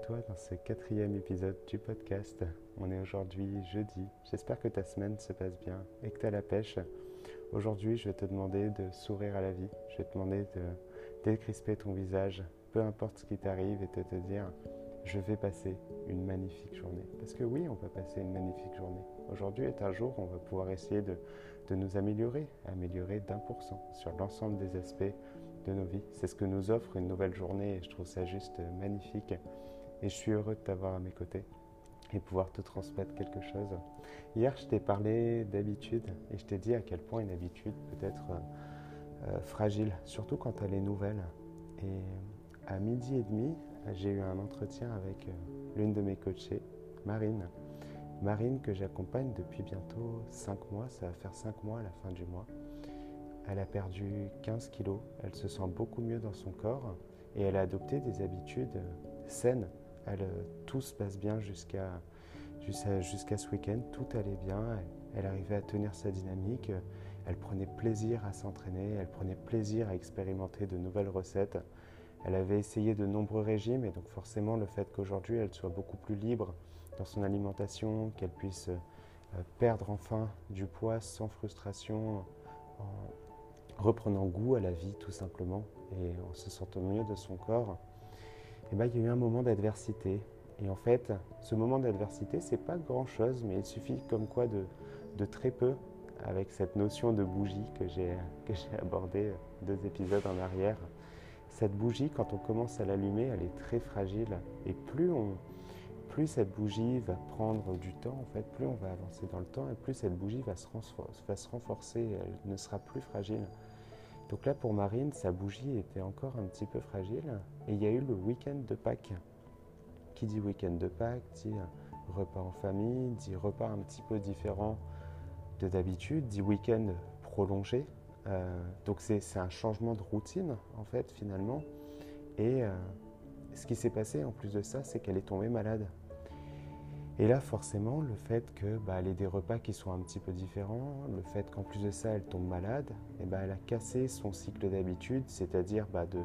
toi dans ce quatrième épisode du podcast. On est aujourd'hui jeudi. J'espère que ta semaine se passe bien et que tu as la pêche. Aujourd'hui, je vais te demander de sourire à la vie. Je vais te demander de décrisper ton visage, peu importe ce qui t'arrive, et de te dire je vais passer une magnifique journée. Parce que oui, on peut passer une magnifique journée. Aujourd'hui est un jour où on va pouvoir essayer de, de nous améliorer, améliorer d'un pour cent sur l'ensemble des aspects de nos vies. C'est ce que nous offre une nouvelle journée et je trouve ça juste magnifique. Et je suis heureux de t'avoir à mes côtés et pouvoir te transmettre quelque chose. Hier, je t'ai parlé d'habitude et je t'ai dit à quel point une habitude peut être euh, fragile, surtout quand elle est nouvelle. Et à midi et demi, j'ai eu un entretien avec euh, l'une de mes coachées, Marine. Marine que j'accompagne depuis bientôt 5 mois, ça va faire 5 mois à la fin du mois. Elle a perdu 15 kilos, elle se sent beaucoup mieux dans son corps et elle a adopté des habitudes saines. Elle, tout se passe bien jusqu'à ce week-end, tout allait bien, elle, arrivait à tenir sa dynamique, elle prenait plaisir à s'entraîner, elle prenait plaisir à expérimenter de nouvelles recettes. Elle avait essayé de nombreux régimes et donc forcément le fait qu'aujourd'hui elle soit beaucoup plus libre dans son alimentation, qu'elle puisse euh, perdre enfin du poids sans frustration, en, reprenant goût à la vie tout simplement et en se sentant mieux de son corps, eh ben, il y a eu un moment d'adversité. Et en fait, ce moment d'adversité, c'est pas grand chose, mais il suffit comme quoi de, de très peu avec cette notion de bougie que j'ai abordée deux épisodes en arrière. Cette bougie, quand on commence à l'allumer, elle est très fragile. Et plus, on, plus cette bougie va prendre du temps, en fait, plus on va avancer dans le temps, et plus cette bougie va se renforcer, elle ne sera plus fragile. Donc là, pour Marine, sa bougie était encore un petit peu fragile. Et il y a eu le week-end de Pâques. Qui dit week-end de Pâques dit repas en famille, dit repas un petit peu différent de d'habitude, dit week-end prolongé. Euh, donc c'est un changement de routine, en fait, finalement. Et euh, ce qui s'est passé en plus de ça, c'est qu'elle est tombée malade. Et là, forcément, le fait que bah, ait des repas qui sont un petit peu différents, le fait qu'en plus de ça, elle tombe malade, et bah, elle a cassé son cycle d'habitude, c'est-à-dire bah, de,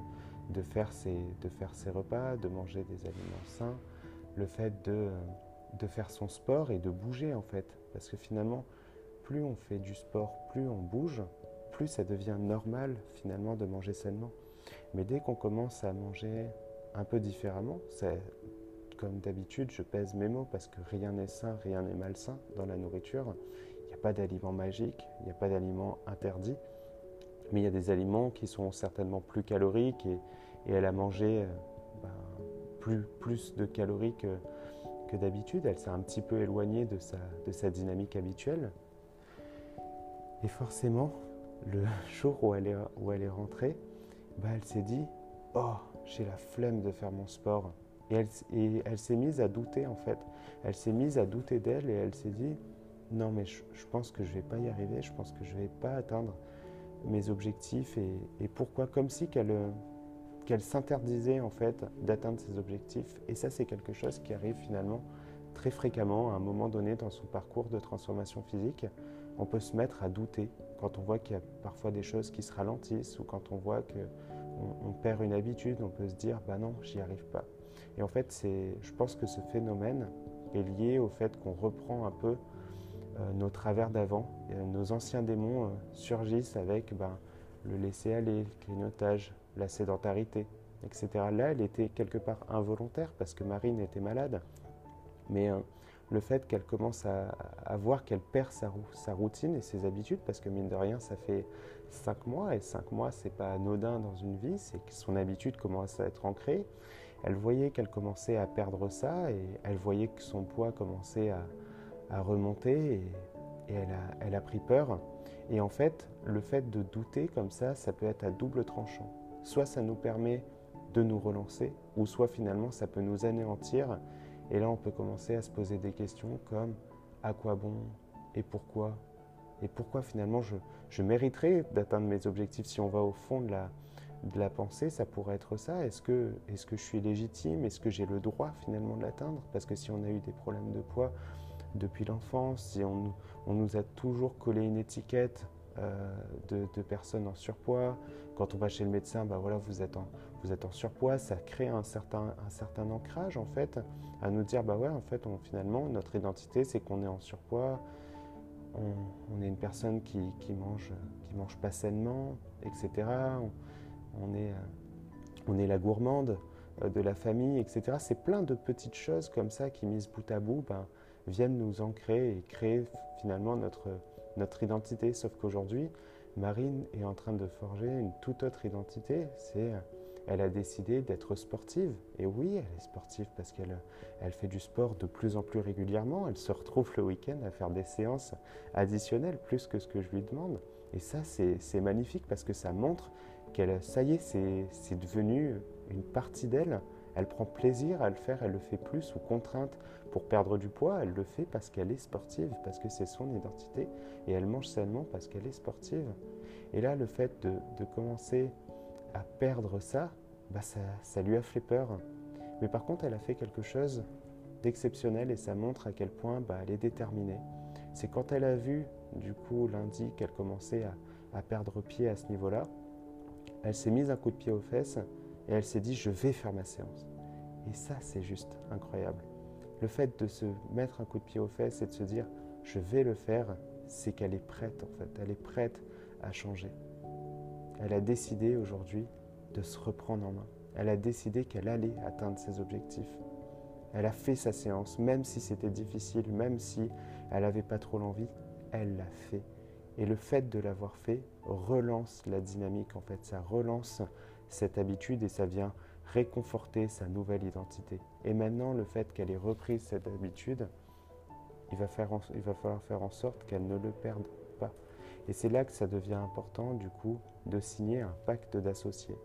de, faire ses, de faire ses repas, de manger des aliments sains, le fait de, de faire son sport et de bouger en fait. Parce que finalement, plus on fait du sport, plus on bouge, plus ça devient normal finalement de manger sainement. Mais dès qu'on commence à manger un peu différemment, comme d'habitude, je pèse mes mots parce que rien n'est sain, rien n'est malsain dans la nourriture. Il n'y a pas d'aliments magiques, il n'y a pas d'aliments interdits, mais il y a des aliments qui sont certainement plus caloriques et, elle a mangé euh, ben, plus, de calories que, d'habitude. Elle s'est un petit peu éloignée de sa, dynamique habituelle. Et forcément, le jour où elle est, où elle est rentrée, ben, elle s'est dit Oh, j'ai la flemme de faire mon sport. Et elle, s'est mise à douter en fait. Elle s'est mise à douter d'elle et elle s'est dit non mais je, pense que je vais pas y arriver, je pense que je vais pas atteindre mes objectifs et, pourquoi? Comme si qu'elle qu'elle s'interdisait en fait d'atteindre ses objectifs et ça c'est quelque chose qui arrive finalement très fréquemment à un moment donné dans son parcours de transformation physique. On peut se mettre à douter quand on voit qu'il y a parfois des choses qui se ralentissent ou quand on voit qu'on on perd une habitude, on peut se dire bah non, j'y arrive pas. Et en fait, je pense que ce phénomène est lié au fait qu'on reprend un peu euh, nos travers d'avant. Nos anciens démons euh, surgissent avec ben, le laisser-aller, le clignotage, la sédentarité, etc. Là, elle était quelque part involontaire parce que Marine était malade. Mais euh, le fait qu'elle commence à, voir qu'elle perd sa, routine et ses habitudes, parce que mine de rien, ça fait cinq mois, et cinq mois, c'est pas anodin dans une vie, c'est que son habitude commence à être ancrée. Elle voyait qu'elle commençait à perdre ça et elle voyait que son poids commençait à, remonter et, elle, a, pris peur. Et en fait, le fait de douter comme ça, ça peut être à double tranchant. Soit ça nous permet de nous relancer, ou soit finalement ça peut nous anéantir. Et là, on peut commencer à se poser des questions comme à quoi bon? Et pourquoi? Et pourquoi finalement je, je mériterais d'atteindre mes objectifs si on va au fond de la, de la pensée, ça pourrait être ça. Est-ce que, est que je suis légitime? Est-ce que j'ai le droit finalement de l'atteindre? Parce que si on a eu des problèmes de poids depuis l'enfance, si on, nous a toujours collé une étiquette de, personnes en surpoids. Quand on va chez le médecin, bah voilà, vous êtes en, vous êtes en surpoids, ça crée un certain, un certain ancrage en fait, à nous dire bah ouais, en fait, finalement, notre identité, c'est qu'on est en surpoids, on, est une personne qui, mange, qui mange pas sainement, etc. est, on est la gourmande euh, de la famille, etc. C'est plein de petites choses comme ça qui, mises bout à bout, ben, viennent nous ancrer et créer finalement notre, notre identité. Sauf qu'aujourd'hui, Marine est en train de forger une toute autre identité. C'est elle a décidé d'être sportive. Et oui, elle est sportive parce qu'elle elle fait du sport de plus en plus régulièrement. Elle se retrouve le week-end à faire des séances additionnelles, plus que ce que je lui demande. Et ça, c'est magnifique parce que ça montre qu'elle, ça y est, c'est devenu une partie d'elle. Elle prend plaisir à le faire, elle le fait plus ou contrainte pour perdre du poids. Elle le fait parce qu'elle est sportive, parce que c'est son identité. Et elle mange sainement parce qu'elle est sportive. Et là, le fait de, commencer à perdre ça, bah ça, ça, lui a fait peur. Mais par contre, elle a fait quelque chose d'exceptionnel et ça montre à quel point bah, elle est déterminée. C'est quand elle a vu, du coup, lundi, qu'elle commençait à, perdre pied à ce niveau-là, elle s'est mise un coup de pied aux fesses et elle s'est dit, je vais faire ma séance. Et ça, c'est juste incroyable. Le fait de se mettre un coup de pied aux fesses et de se dire, je vais le faire, c'est qu'elle est prête en fait. Elle est prête à changer. Elle a décidé aujourd'hui de se reprendre en main. Elle a décidé qu'elle allait atteindre ses objectifs. Elle a fait sa séance, même si c'était difficile, même si elle n'avait pas trop l'envie, elle l'a fait. Et le fait de l'avoir fait relance la dynamique, en fait, ça relance cette habitude et ça vient réconforter sa nouvelle identité. Et maintenant, le fait qu'elle ait repris cette habitude, il va, falloir faire en sorte qu'elle ne le perde pas. Et c'est là que ça devient important, du coup, de signer un pacte d'associés.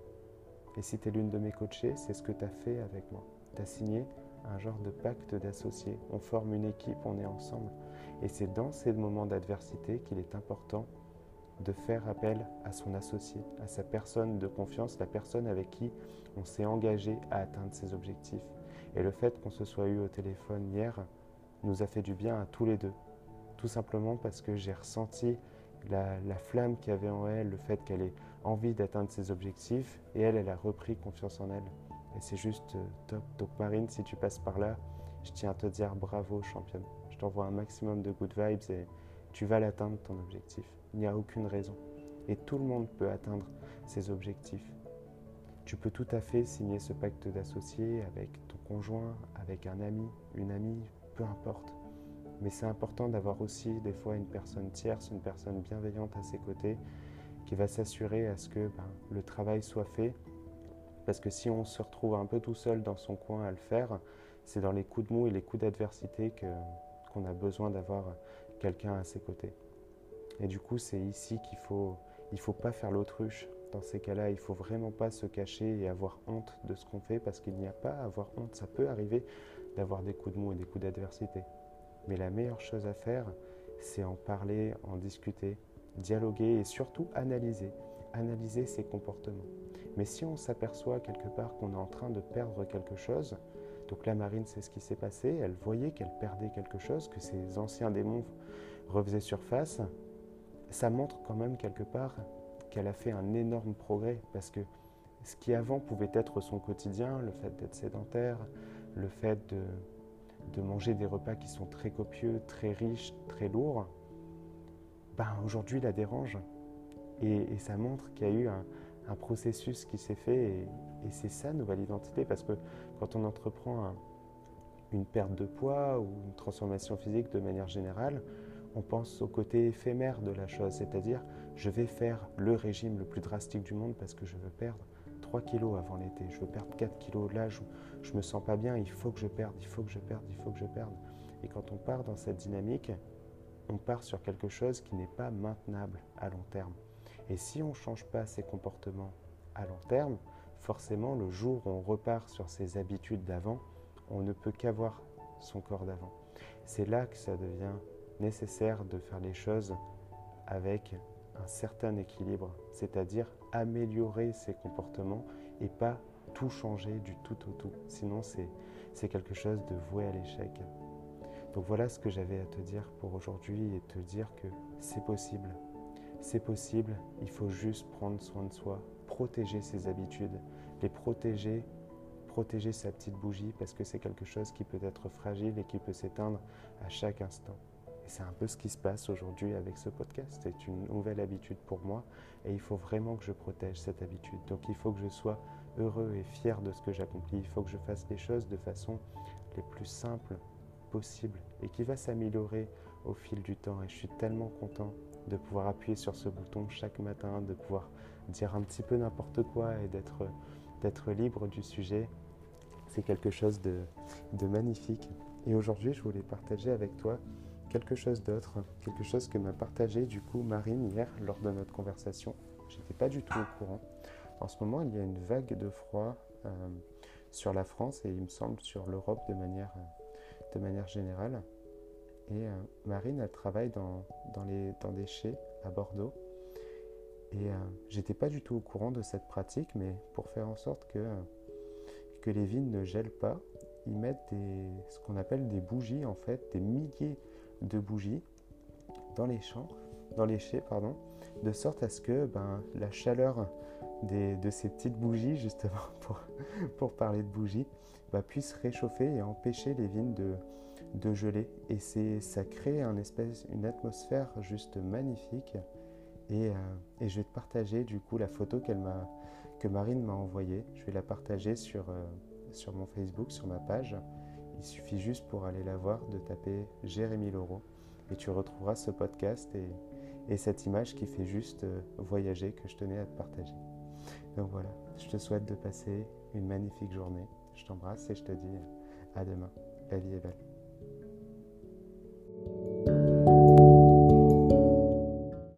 Et si tu es l'une de mes coachées, c'est ce que tu as fait avec moi. Tu as signé un genre de pacte d'associés. On forme une équipe, on est ensemble. Et c'est dans ces moments d'adversité qu'il est important de faire appel à son associé, à sa personne de confiance, la personne avec qui on s'est engagé à atteindre ses objectifs. Et le fait qu'on se soit eu au téléphone hier nous a fait du bien à tous les deux. Tout simplement parce que j'ai ressenti la, flamme qu'il y avait en elle, le fait qu'elle ait envie d'atteindre ses objectifs, et elle, elle a repris confiance en elle. Et c'est juste euh, top. Donc Marine, si tu passes par là, je tiens à te dire bravo championne. Je t'envoie un maximum de good vibes et tu vas l'atteindre ton objectif. Il n'y a aucune raison. Et tout le monde peut atteindre ses objectifs. Tu peux tout à fait signer ce pacte d'associé avec ton conjoint, avec un ami, une amie, peu importe. Mais c'est important d'avoir aussi des fois une personne tierce, une personne bienveillante à ses côtés qui va s'assurer à ce que ben, le travail soit fait. Parce que si on se retrouve un peu tout seul dans son coin à le faire, c'est dans les coups de mou et les coups d'adversité qu'on a besoin d'avoir quelqu'un à ses côtés. Et du coup, c'est ici qu'il faut, faut pas faire l'autruche. Dans ces cas-là, il faut vraiment pas se cacher et avoir honte de ce qu'on fait parce qu'il n'y a pas à avoir honte. Ça peut arriver d'avoir des coups de mou et des coups d'adversité. Mais la meilleure chose à faire, c'est en parler, en discuter, dialoguer et surtout analyser. Analyser ses comportements. Mais si on s'aperçoit quelque part qu'on est en train de perdre quelque chose, donc la marine, c'est ce qui s'est passé, elle voyait qu'elle perdait quelque chose, que ses anciens démons refaisaient surface, ça montre quand même quelque part qu'elle a fait un énorme progrès parce que ce qui avant pouvait être son quotidien, le fait d'être sédentaire, le fait de, de manger des repas qui sont très copieux, très riches, très lourds, ben, aujourd'hui la dérange. Et, ça montre qu'il y a eu un, processus qui s'est fait et, c'est ça nouvelle identité parce que quand on entreprend une perte de poids ou une transformation physique de manière générale, on pense au côté éphémère de la chose, c'est-à-dire je vais faire le régime le plus drastique du monde parce que je veux perdre 3 kilos avant l'été, je veux perdre 4 kilos, là je, je me sens pas bien, il faut que je perde, il faut que je perde, il faut que je perde. Et quand on part dans cette dynamique, on part sur quelque chose qui n'est pas maintenable à long terme. Et si on ne change pas ses comportements à long terme, forcément le jour où on repart sur ses habitudes d'avant, on ne peut qu'avoir son corps d'avant. C'est là que ça devient nécessaire de faire les choses avec un certain équilibre, c'est-à-dire améliorer ses comportements et pas tout changer du tout au tout. Sinon, c'est quelque chose de voué à l'échec. Donc voilà ce que j'avais à te dire pour aujourd'hui et te dire que c'est possible. C'est possible, il faut juste prendre soin de soi, protéger ses habitudes, les protéger, protéger sa petite bougie parce que c'est quelque chose qui peut être fragile et qui peut s'éteindre à chaque instant. Et c'est un peu ce qui se passe aujourd'hui avec ce podcast. C'est une nouvelle habitude pour moi et il faut vraiment que je protège cette habitude. Donc il faut que je sois heureux et fier de ce que j'accomplis. Il faut que je fasse les choses de façon les plus simples possible et qui va s'améliorer au fil du temps. Et je suis tellement content de pouvoir appuyer sur ce bouton chaque matin, de pouvoir dire un petit peu n'importe quoi et d'être, libre du sujet. C'est quelque chose de, de magnifique. Et aujourd'hui, je voulais partager avec toi quelque chose d'autre, quelque chose que m'a partagé du coup Marine hier lors de notre conversation. J'étais pas du tout au courant. En ce moment, il y a une vague de froid euh, sur la France et il me semble sur l'Europe de manière, de manière générale. Et euh, Marine, elle travaille dans, dans, les, dans des chais à Bordeaux. Et euh, j'étais pas du tout au courant de cette pratique, mais pour faire en sorte que, que les vignes ne gèlent pas, ils mettent des, ce qu'on appelle des bougies, en fait, des milliers de bougies dans les champs, dans les chais, pardon, de sorte à ce que ben, la chaleur de ces petites bougies, justement, pour, pour parler de bougies, bah, puisse réchauffer et empêcher les vignes de, de geler. Et ça crée un espèce, une atmosphère juste magnifique. Et, euh, et, je vais te partager du coup la photo que Marine m'a envoyée. Je vais la partager sur, euh, sur mon Facebook, sur ma page. Il suffit juste pour aller la voir de taper Jérémy Laureau et tu retrouveras ce podcast et, et cette image qui fait juste euh, voyager que je tenais à te partager. Donc voilà, je te souhaite de passer une magnifique journée. Je t'embrasse et je te dis à demain. La vie est belle.